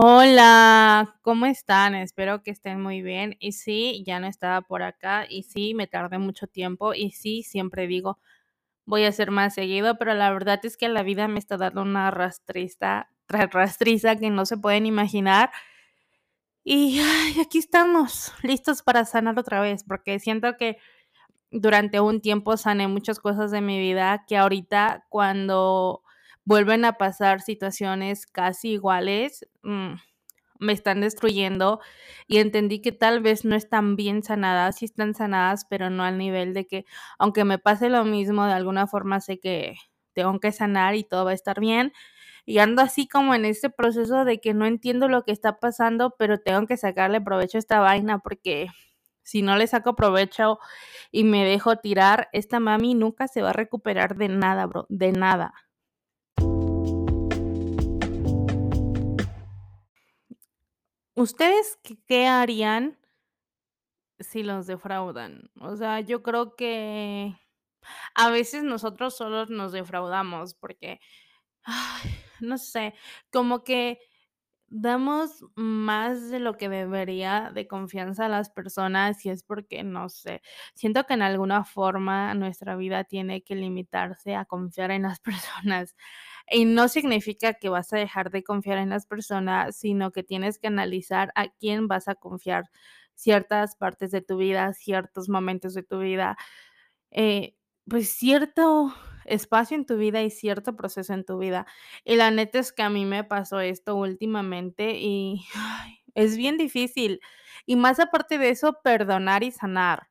Hola, ¿cómo están? Espero que estén muy bien. Y sí, ya no estaba por acá y sí, me tardé mucho tiempo y sí, siempre digo, voy a hacer más seguido, pero la verdad es que la vida me está dando una rastriza, rastriza que no se pueden imaginar. Y aquí estamos, listos para sanar otra vez, porque siento que durante un tiempo sané muchas cosas de mi vida que ahorita cuando vuelven a pasar situaciones casi iguales, mm, me están destruyendo y entendí que tal vez no están bien sanadas, sí están sanadas, pero no al nivel de que aunque me pase lo mismo, de alguna forma sé que tengo que sanar y todo va a estar bien. Y ando así como en este proceso de que no entiendo lo que está pasando, pero tengo que sacarle provecho a esta vaina porque si no le saco provecho y me dejo tirar, esta mami nunca se va a recuperar de nada, bro, de nada. ¿Ustedes qué, harían si los defraudan? O sea, yo creo que a veces nosotros solos nos defraudamos porque, no sé, como que damos más de lo que debería de confianza a las personas y es porque, no sé, siento que en alguna forma nuestra vida tiene que limitarse a confiar en las personas. Y no significa que vas a dejar de confiar en las personas, sino que tienes que analizar a quién vas a confiar ciertas partes de tu vida, ciertos momentos de tu vida, eh, pues cierto espacio en tu vida y cierto proceso en tu vida. Y la neta es que a mí me pasó esto últimamente y es bien difícil. Y más aparte de eso, perdonar y sanar.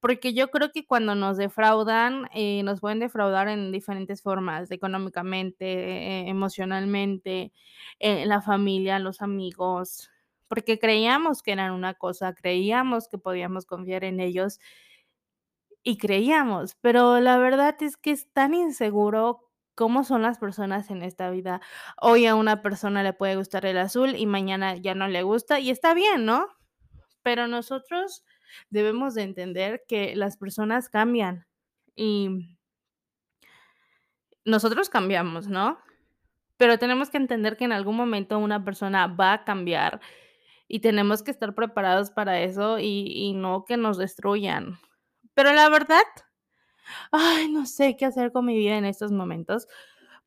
Porque yo creo que cuando nos defraudan, eh, nos pueden defraudar en diferentes formas, económicamente, eh, emocionalmente, en la familia, los amigos, porque creíamos que eran una cosa, creíamos que podíamos confiar en ellos y creíamos, pero la verdad es que es tan inseguro cómo son las personas en esta vida. Hoy a una persona le puede gustar el azul y mañana ya no le gusta y está bien, ¿no? Pero nosotros debemos de entender que las personas cambian y nosotros cambiamos, ¿no? Pero tenemos que entender que en algún momento una persona va a cambiar y tenemos que estar preparados para eso y, y no que nos destruyan. Pero la verdad, ay, no sé qué hacer con mi vida en estos momentos.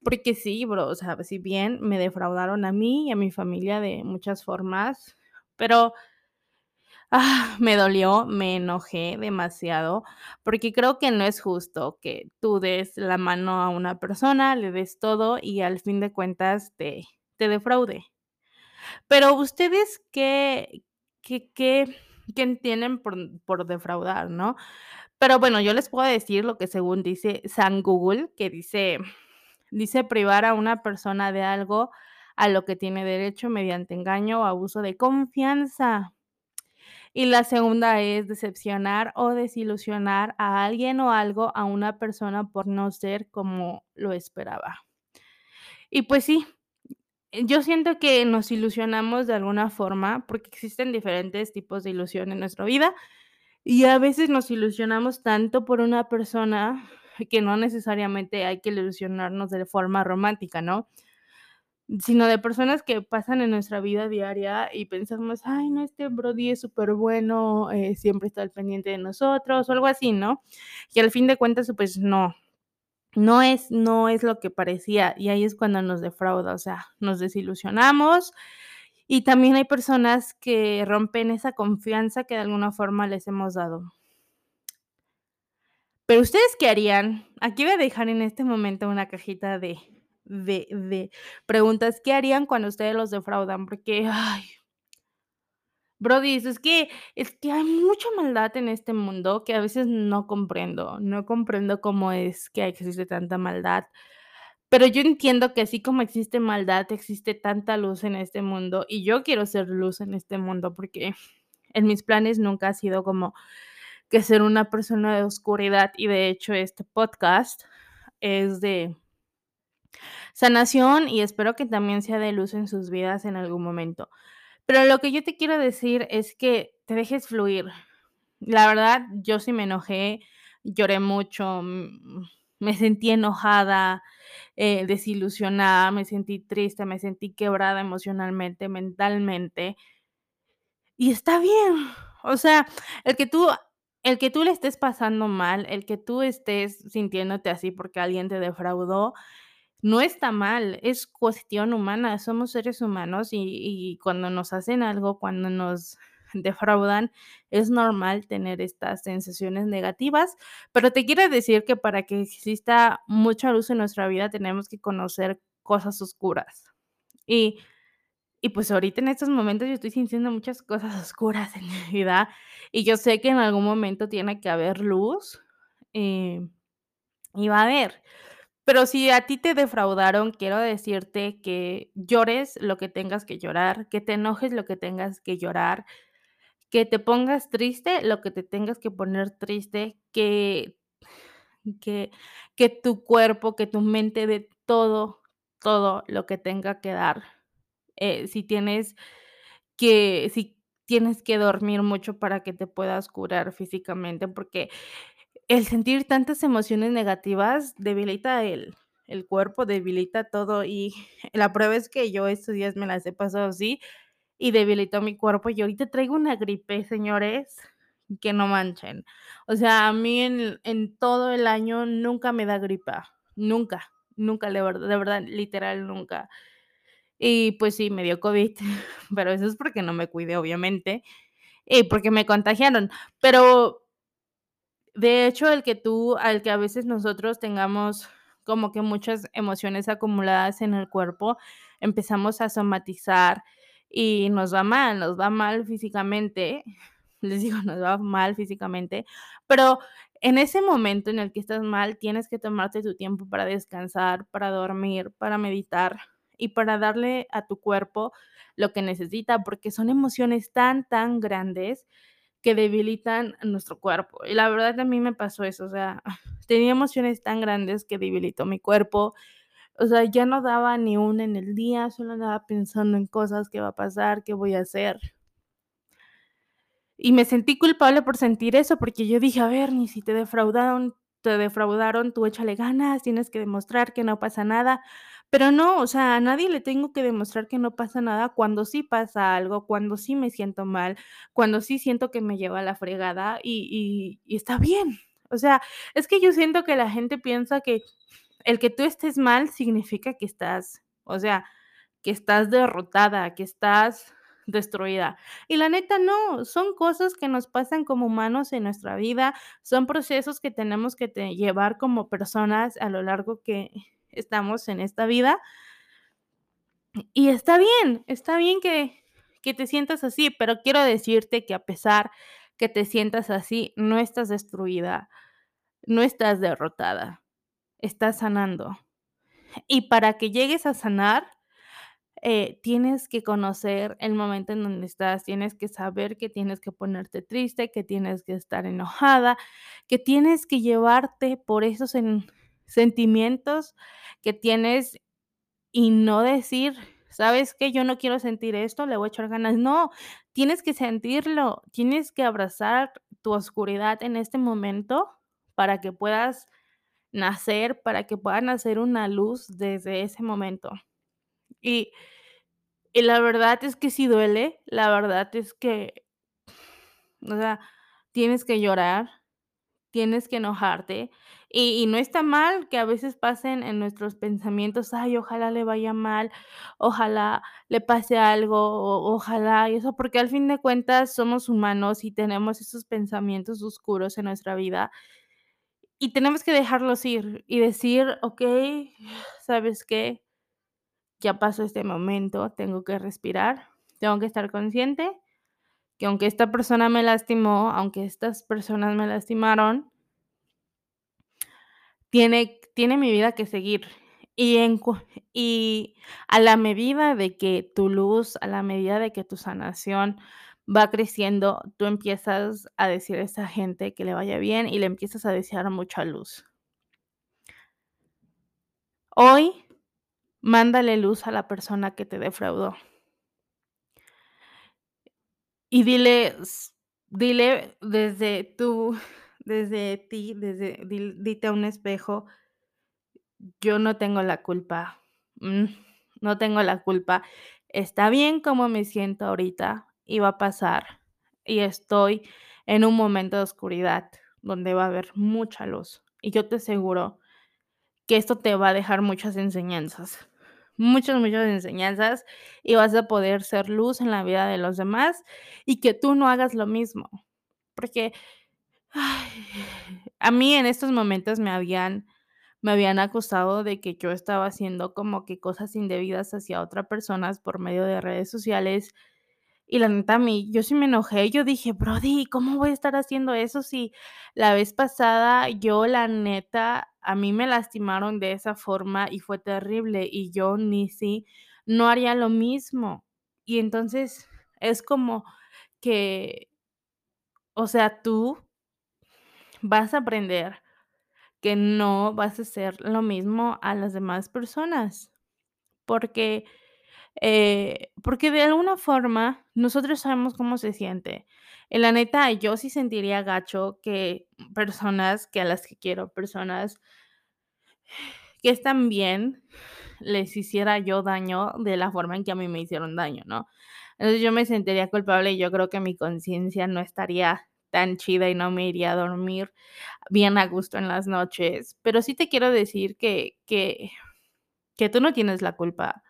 Porque sí, bro, o sea, si bien me defraudaron a mí y a mi familia de muchas formas, pero ah, me dolió, me enojé demasiado, porque creo que no es justo que tú des la mano a una persona, le des todo y al fin de cuentas te, te defraude. Pero ustedes, ¿qué, qué, qué, qué entienden por, por defraudar, no? Pero bueno, yo les puedo decir lo que según dice San Google, que dice, dice privar a una persona de algo a lo que tiene derecho mediante engaño o abuso de confianza. Y la segunda es decepcionar o desilusionar a alguien o algo, a una persona por no ser como lo esperaba. Y pues sí, yo siento que nos ilusionamos de alguna forma porque existen diferentes tipos de ilusión en nuestra vida y a veces nos ilusionamos tanto por una persona que no necesariamente hay que ilusionarnos de forma romántica, ¿no? Sino de personas que pasan en nuestra vida diaria y pensamos, ay, no, este Brody es súper bueno, eh, siempre está al pendiente de nosotros o algo así, ¿no? Y al fin de cuentas, pues no, no es, no es lo que parecía y ahí es cuando nos defrauda, o sea, nos desilusionamos y también hay personas que rompen esa confianza que de alguna forma les hemos dado. Pero ustedes, ¿qué harían? Aquí voy a dejar en este momento una cajita de, de, de preguntas. ¿Qué harían cuando ustedes los defraudan? Porque, ay, Brody, es que, es que hay mucha maldad en este mundo que a veces no comprendo. No comprendo cómo es que existe tanta maldad. Pero yo entiendo que así como existe maldad, existe tanta luz en este mundo y yo quiero ser luz en este mundo porque en mis planes nunca ha sido como que ser una persona de oscuridad y de hecho este podcast es de sanación y espero que también sea de luz en sus vidas en algún momento. Pero lo que yo te quiero decir es que te dejes fluir. La verdad, yo sí me enojé, lloré mucho, me sentí enojada, eh, desilusionada, me sentí triste, me sentí quebrada emocionalmente, mentalmente. Y está bien, o sea, el que tú el que tú le estés pasando mal, el que tú estés sintiéndote así porque alguien te defraudó, no está mal, es cuestión humana, somos seres humanos y cuando nos hacen algo, cuando nos defraudan, es normal tener estas sensaciones negativas, pero te quiero decir que para que exista mucha luz en nuestra vida tenemos que conocer cosas oscuras. Y y pues ahorita en estos momentos yo estoy sintiendo muchas cosas oscuras en mi vida, y yo sé que en algún momento tiene que haber luz, eh, y va a haber. Pero si a ti te defraudaron, quiero decirte que llores lo que tengas que llorar, que te enojes lo que tengas que llorar, que te pongas triste lo que te tengas que poner triste, que que que tu cuerpo, que tu mente dé todo, todo lo que tenga que dar. Eh, si tienes que si tienes que dormir mucho para que te puedas curar físicamente, porque el sentir tantas emociones negativas debilita el el cuerpo, debilita todo, y la prueba es que yo estos días me las he pasado así, y debilitó mi cuerpo, y ahorita traigo una gripe, señores, que no manchen. O sea, a mí en en todo el año nunca me da gripa, nunca, nunca, de ver de verdad, literal, nunca. Y pues sí, me dio COVID, pero eso es porque no me cuidé, obviamente, y porque me contagiaron. Pero de hecho, el que tú al que a veces nosotros tengamos como que muchas emociones acumuladas en el cuerpo, empezamos a somatizar y nos va mal, nos va mal físicamente, les digo, nos va mal físicamente, pero en ese momento en el que estás mal, tienes que tomarte tu tiempo para descansar, para dormir, para meditar y para darle a tu cuerpo lo que necesita, porque son emociones tan, tan grandes que debilitan nuestro cuerpo. Y la verdad a mí me pasó eso, o sea, tenía emociones tan grandes que debilitó mi cuerpo. O sea, ya no daba ni una en el día, solo andaba pensando en cosas, qué va a pasar, qué voy a hacer. Y me sentí culpable por sentir eso, porque yo dije: "A ver, ni si te defraudaron te defraudaron, tú échale ganas, tienes que demostrar que no pasa nada". Pero no, o sea, a nadie le tengo que demostrar que no pasa nada cuando sí pasa algo, cuando sí me siento mal, cuando sí siento que me lleva la fregada y está bien. O sea, es que yo siento que la gente piensa que el que tú estés mal significa que estás, o sea, que estás derrotada, que estás destruida. Y la neta no, son cosas que nos pasan como humanos en nuestra vida, son procesos que tenemos que llevar como personas a lo largo que estamos en esta vida. Y está bien, está bien que que te sientas así, pero quiero decirte que a pesar que te sientas así, no estás destruida, no estás derrotada, estás sanando. Y para que llegues a sanar, eh, tienes que conocer el momento en donde estás, tienes que saber que tienes que ponerte triste, que tienes que estar enojada, que tienes que llevarte por esos sen sentimientos que tienes y no decir: "¿Sabes qué? Yo no quiero sentir esto, le voy a echar ganas". No, tienes que sentirlo, tienes que abrazar tu oscuridad en este momento para que puedas nacer, para que pueda nacer una luz desde ese momento. Y y la verdad es que sí duele, la verdad es que o sea, tienes que llorar, tienes que enojarte, y no está mal que a veces pasen en nuestros pensamientos: "Ay, ojalá le vaya mal, ojalá le pase algo, ojalá", y eso, porque al fin de cuentas somos humanos y tenemos esos pensamientos oscuros en nuestra vida. Y tenemos que dejarlos ir y decir: "Okey, ¿sabes qué? Ya pasó este momento, tengo que respirar, tengo que estar consciente que aunque esta persona me lastimó, aunque estas personas me lastimaron" "tiene tiene mi vida que seguir". Y a la medida de que tu luz, a la medida de que tu sanación va creciendo, tú empiezas a decir a esa gente que le vaya bien y le empiezas a desear mucha luz. Hoy, mándale luz a la persona que te defraudó. Y diles dile desde tú desde ti, desde dite a un espejo yo no tengo la culpa, mm, no tengo la culpa. Está bien como me siento ahorita y va a pasar, y estoy en un momento de oscuridad donde va a haber mucha luz, y yo te aseguro que esto te va a dejar muchas enseñanzas, muchas, muchas enseñanzas, y vas a poder ser luz en la vida de los demás, y que tú no hagas lo mismo, porque, a mí en estos momentos me habían me habían acusado de que yo estaba haciendo como que cosas indebidas hacia otra personas por medio de redes sociales, y la neta a mí, yo sí me enojé, yo dije: "Brody, ¿cómo voy a estar haciendo eso si la vez pasada yo, la neta, a mí me lastimaron de esa forma y fue terrible, y yo ni sí, no haría lo mismo?". Y entonces es como que o sea, tú vas a aprender que no vas a hacer lo mismo a las demás personas, porque, eh, porque de alguna forma nosotros sabemos cómo se siente. Y la neta, yo sí sentiría gacho que personas que a las que quiero, personas que están bien, les hiciera yo daño de la forma en que a mí me hicieron daño, ¿no? Entonces, yo me sentiría culpable y yo creo que mi conciencia no estaría tan chida y no me iría a dormir bien a gusto en las noches. Pero sí te quiero decir que que que tú no tienes la culpa.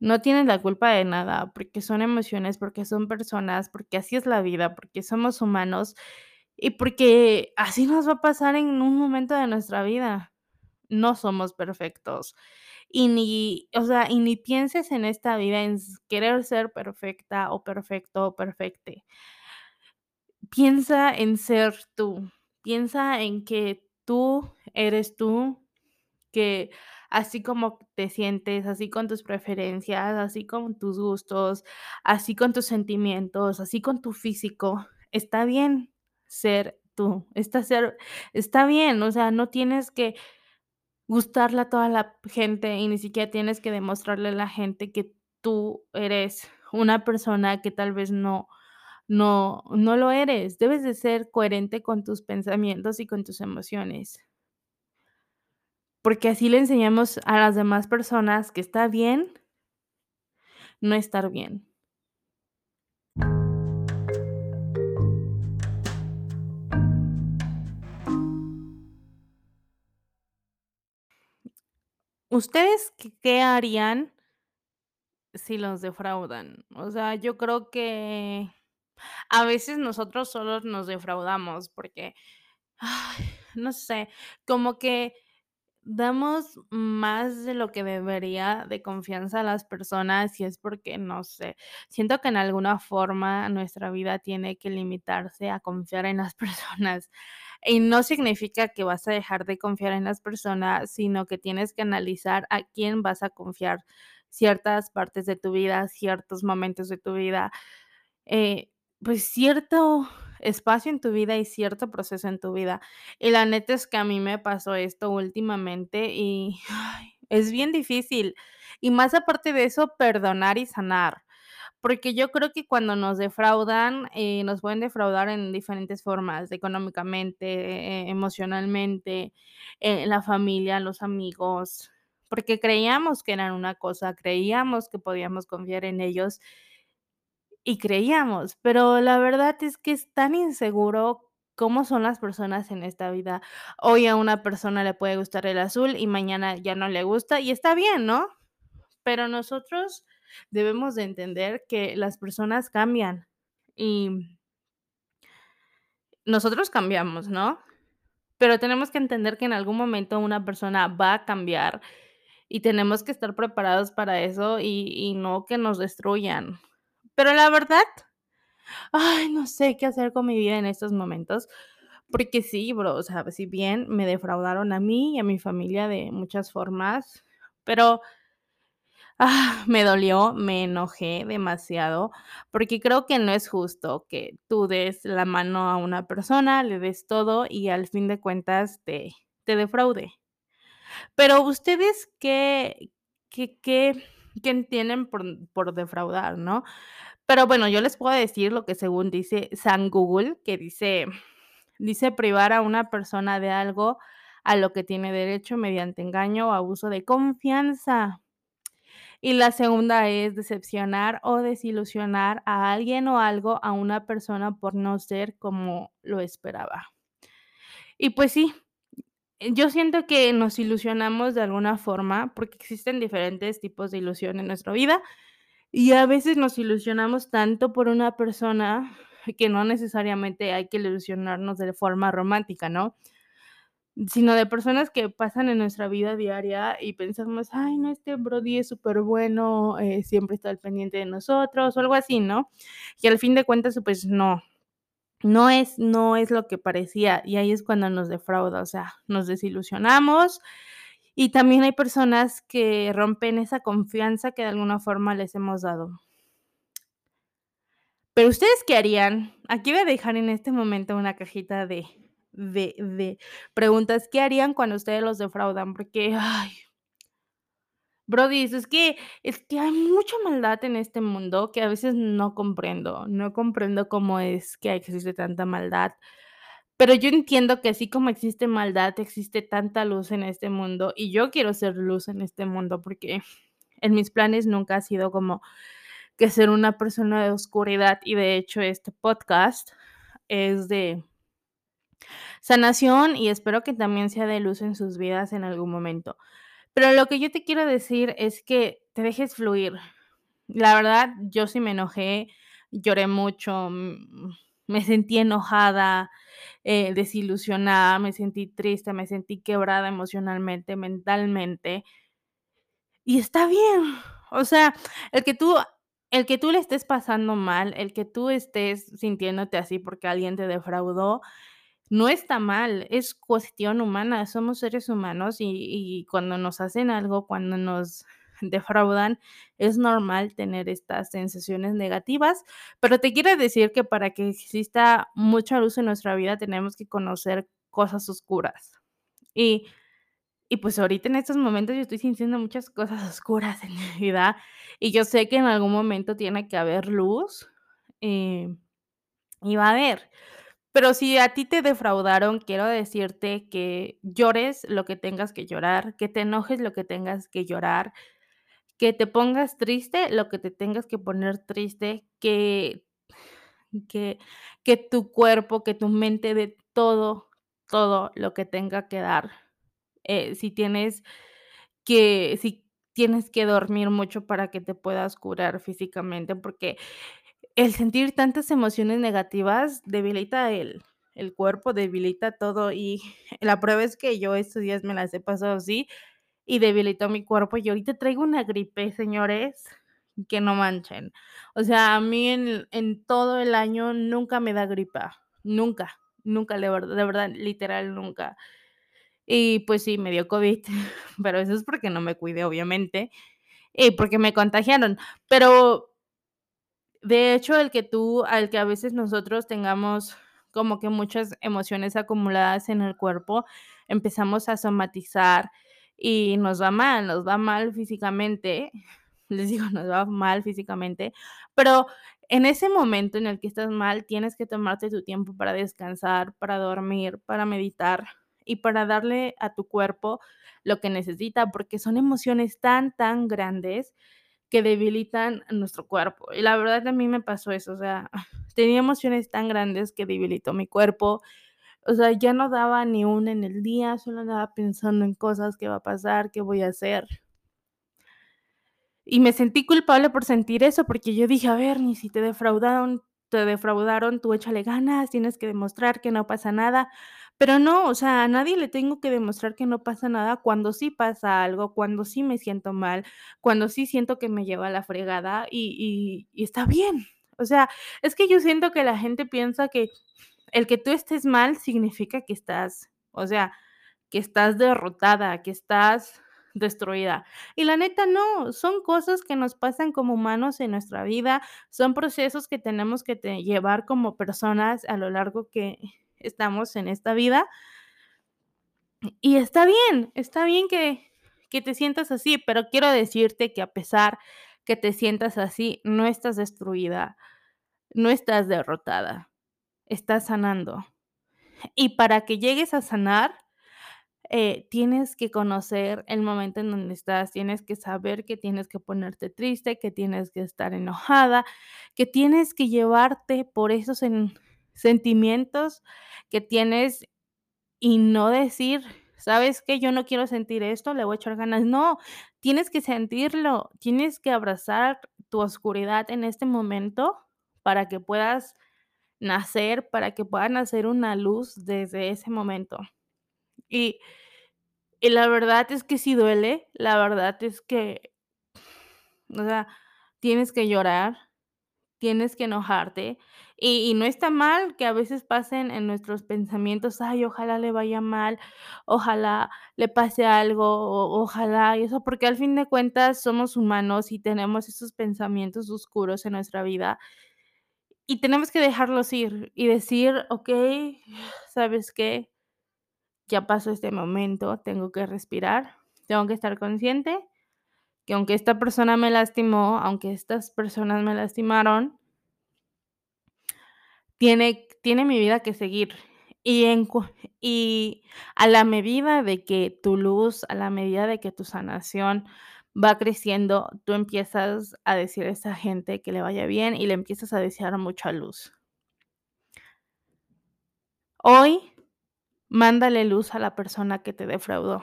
No tienes la culpa de nada, porque son emociones, porque son personas, porque así es la vida, porque somos humanos y porque así nos va a pasar en un momento de nuestra vida. No somos perfectos. Y ni, o sea, y ni pienses en esta vida en querer ser perfecta o perfecto o perfecte. Piensa en ser tú, piensa en que tú eres tú, que así como te sientes, así con tus preferencias, así con tus gustos, así con tus sentimientos, así con tu físico, está bien ser tú, está ser está bien, o sea, no tienes que gustarle a toda la gente y ni siquiera tienes que demostrarle a la gente que tú eres una persona que tal vez no no no lo eres. Debes de ser coherente con tus pensamientos y con tus emociones. Porque así le enseñamos a las demás personas que está bien no estar bien. ¿Ustedes qué harían si los defraudan? O sea, yo creo que a veces nosotros solos nos defraudamos porque, no sé, como que damos más de lo que debería de confianza a las personas, y es porque, no sé, siento que en alguna forma nuestra vida tiene que limitarse a confiar en las personas. Y no significa que vas a dejar de confiar en las personas, sino que tienes que analizar a quién vas a confiar ciertas partes de tu vida, ciertos momentos de tu vida, eh, pues, cierto espacio en tu vida y cierto proceso en tu vida. Y la neta es que a mí me pasó esto últimamente y, es bien difícil. Y más aparte de eso, perdonar y sanar. Porque yo creo que cuando nos defraudan, eh, nos pueden defraudar en diferentes formas, económicamente, e emocionalmente, en la familia, los amigos, porque creíamos que eran una cosa, creíamos que podíamos confiar en ellos y creíamos, pero la verdad es que es tan inseguro cómo son las personas en esta vida. Hoy a una persona le puede gustar el azul y mañana ya no le gusta, y está bien, ¿no? Pero nosotros debemos de entender que las personas cambian y nosotros cambiamos, ¿no? Pero tenemos que entender que en algún momento una persona va a cambiar y tenemos que estar preparados para eso y y no que nos destruyan. Pero la verdad, ay, no sé qué hacer con mi vida en estos momentos, porque sí, bro, o sea, si bien me defraudaron a mí y a mi familia de muchas formas, pero ah, me dolió, me enojé demasiado, porque creo que no es justo que tú des la mano a una persona, le des todo y al fin de cuentas te te defraude. Pero, ¿ustedes qué qué qué qué entienden por por defraudar, no? Pero bueno, yo les puedo decir lo que según dice San Google, que dice dice privar a una persona de algo a lo que tiene derecho mediante engaño o abuso de confianza. Y la segunda es decepcionar o desilusionar a alguien o algo, a una persona por no ser como lo esperaba. Y pues sí, yo siento que nos ilusionamos de alguna forma, porque existen diferentes tipos de ilusión en nuestra vida, y a veces nos ilusionamos tanto por una persona que no necesariamente hay que ilusionarnos de forma romántica, ¿no? Sino de personas que pasan en nuestra vida diaria y pensamos: "Ay, no, este brody es superbueno, eh, siempre está al pendiente de nosotros", o algo así, ¿no? Y al fin de cuentas, pues no, no es no es lo que parecía, y ahí es cuando nos defrauda, o sea, nos desilusionamos. Y también hay personas que rompen esa confianza que de alguna forma les hemos dado. Pero, ¿ustedes qué harían? Aquí voy a dejar en este momento una cajita de de de preguntas, ¿qué harían cuando ustedes los defraudan? Porque, ay brodis, es que es que hay mucha maldad en este mundo que a veces no comprendo, no comprendo cómo es que existe tanta maldad. Pero yo entiendo que así como existe maldad, existe tanta luz en este mundo, y yo quiero ser luz en este mundo, porque en mis planes nunca ha sido como que ser una persona de oscuridad, y de hecho, este podcast es de sanación, y espero que también sea de luz en sus vidas en algún momento. Pero lo que yo te quiero decir es que te dejes fluir. La verdad, yo sí me enojé, lloré mucho, mm, me sentí enojada, eh, desilusionada, me sentí triste, me sentí quebrada emocionalmente, mentalmente. Y está bien, o sea, el que tú el que tú le estés pasando mal, el que tú estés sintiéndote así porque alguien te defraudó, no está mal, es cuestión humana, somos seres humanos, y y cuando nos hacen algo, cuando nos defraudan, es normal tener estas sensaciones negativas, pero te quiero decir que para que exista mucha luz en nuestra vida, tenemos que conocer cosas oscuras. Y y pues ahorita en estos momentos yo estoy sintiendo muchas cosas oscuras en mi vida, y yo sé que en algún momento tiene que haber luz, eh, y va a haber. Pero si a ti te defraudaron, quiero decirte que llores lo que tengas que llorar, que te enojes lo que tengas que llorar, que te pongas triste lo que te tengas que poner triste, que que que tu cuerpo, que tu mente dé todo, todo lo que tenga que dar. Eh, si tienes que si tienes que dormir mucho para que te puedas curar físicamente, porque el sentir tantas emociones negativas debilita el el cuerpo, debilita todo, y la prueba es que yo estos días me las he pasado así, y debilitó mi cuerpo, y ahorita traigo una gripe, señores, que no manchen. O sea, a mí en en todo el año nunca me da gripa, nunca, nunca, de ver de verdad, literal, nunca. Y pues sí, me dio COVID, pero eso es porque no me cuidé, obviamente, y porque me contagiaron. Pero de hecho, el que tú al que a veces nosotros tengamos como que muchas emociones acumuladas en el cuerpo, empezamos a somatizar y nos va mal, nos va mal físicamente, les digo, nos va mal físicamente, pero en ese momento en el que estás mal, tienes que tomarte tu tiempo para descansar, para dormir, para meditar y para darle a tu cuerpo lo que necesita, porque son emociones tan, tan grandes que debilitan nuestro cuerpo. Y la verdad a mí me pasó eso, o sea, tenía emociones tan grandes que debilitó mi cuerpo. O sea, ya no daba ni una en el día, solo andaba pensando en cosas, qué va a pasar, qué voy a hacer. Y me sentí culpable por sentir eso, porque yo dije: "A ver, ni si te defraudaron te defraudaron, tú échale ganas, tienes que demostrar que no pasa nada". Pero no, o sea, a nadie le tengo que demostrar que no pasa nada cuando sí pasa algo, cuando sí me siento mal, cuando sí siento que me lleva la fregada, y y está bien. O sea, es que yo siento que la gente piensa que el que tú estés mal significa que estás, o sea, que estás derrotada, que estás destruida. Y la neta no, son cosas que nos pasan como humanos en nuestra vida, son procesos que tenemos que llevar como personas a lo largo que estamos en esta vida. Y está bien, está bien que que te sientas así, pero quiero decirte que a pesar que te sientas así, no estás destruida, no estás derrotada, estás sanando. Y para que llegues a sanar, eh, tienes que conocer el momento en donde estás, tienes que saber que tienes que ponerte triste, que tienes que estar enojada, que tienes que llevarte por esos sen sentimientos que tienes y no decir: "¿Sabes qué? Yo no quiero sentir esto, le voy a echar ganas". No, tienes que sentirlo, tienes que abrazar tu oscuridad en este momento para que puedas nacer, para que pueda nacer una luz desde ese momento. Y y la verdad es que sí duele, la verdad es que o sea, tienes que llorar, tienes que enojarte, y no está mal que a veces pasen en nuestros pensamientos: "Ay, ojalá le vaya mal, ojalá le pase algo, ojalá", y eso, porque al fin de cuentas somos humanos y tenemos esos pensamientos oscuros en nuestra vida y tenemos que dejarlos ir y decir: "Okey, ¿sabes qué? Ya pasó este momento, tengo que respirar, tengo que estar consciente que aunque esta persona me lastimó, aunque estas personas me lastimaron" "tiene tiene mi vida que seguir". Y a la medida de que tu luz, a la medida de que tu sanación va creciendo, tú empiezas a decir a esa gente que le vaya bien y le empiezas a desear mucha luz. Hoy, mándale luz a la persona que te defraudó.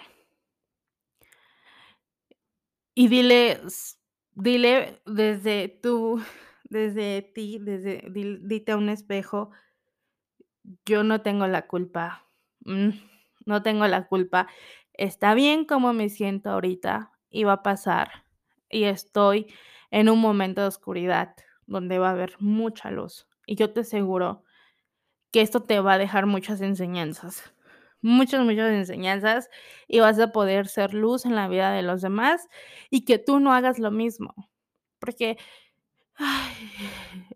Y diles dile desde tú desde ti, desde dite a un espejo: "Yo no tengo la culpa, mm, no tengo la culpa. Está bien cómo me siento ahorita va a pasar, y estoy en un momento de oscuridad donde va a haber mucha luz, y yo te aseguro que esto te va a dejar muchas enseñanzas, muchas, muchas enseñanzas, y vas a poder ser luz en la vida de los demás, y que tú no hagas lo mismo". Porque,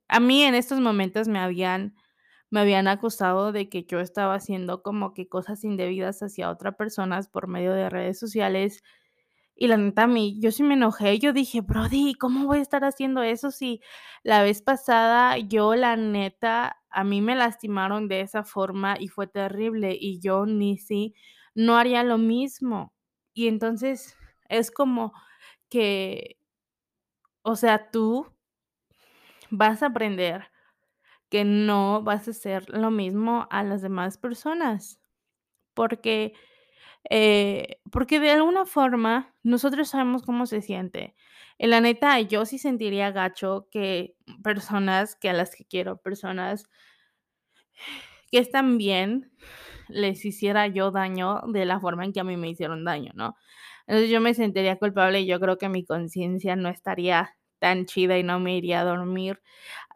a mí en estos momentos me habían me habían acusado de que yo estaba haciendo como que cosas indebidas hacia otra personas por medio de redes sociales, y la neta a mí yo sí me enojé, yo dije: "Brody, ¿cómo voy a estar haciendo eso si la vez pasada yo, la neta, a mí me lastimaron de esa forma y fue terrible, y yo ni sí, no haría lo mismo?". Y entonces es como que o sea, tú vas a aprender que no vas a hacer lo mismo a las demás personas, porque, eh, porque de alguna forma nosotros sabemos cómo se siente. Y la neta, yo sí sentiría gacho que personas que a las que quiero, personas que están bien, les hiciera yo daño de la forma en que a mí me hicieron daño, ¿no? Entonces, yo me sentiría culpable, y yo creo que mi conciencia no estaría tan chida, y no me iría a dormir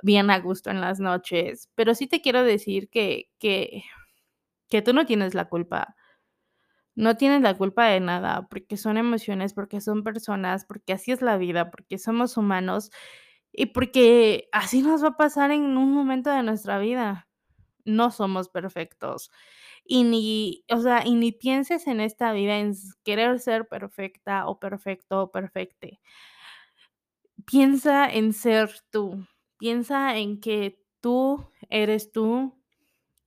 bien a gusto en las noches. Pero sí te quiero decir que que que tú no tienes la culpa. No tienes la culpa de nada, porque son emociones, porque son personas, porque así es la vida, porque somos humanos, y porque así nos va a pasar en un momento de nuestra vida. No somos perfectos, y ni o sea, y ni pienses en esta vida en querer ser perfecta, o perfecto, o perfecte. Piensa en ser tú, piensa en que tú eres tú,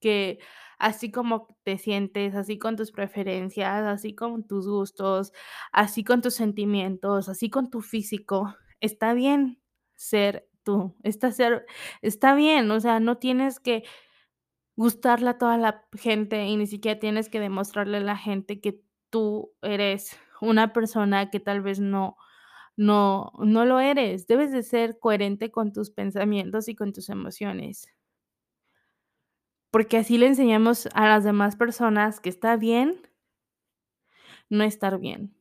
que así como te sientes, así con tus preferencias, así con tus gustos, así con tus sentimientos, así con tu físico, está bien ser tú, está ser está bien, o sea, no tienes que gustarle a toda la gente, y ni siquiera tienes que demostrarle a la gente que tú eres una persona que tal vez no no no lo eres. Debes de ser coherente con tus pensamientos y con tus emociones. Porque así le enseñamos a las demás personas que está bien no estar bien.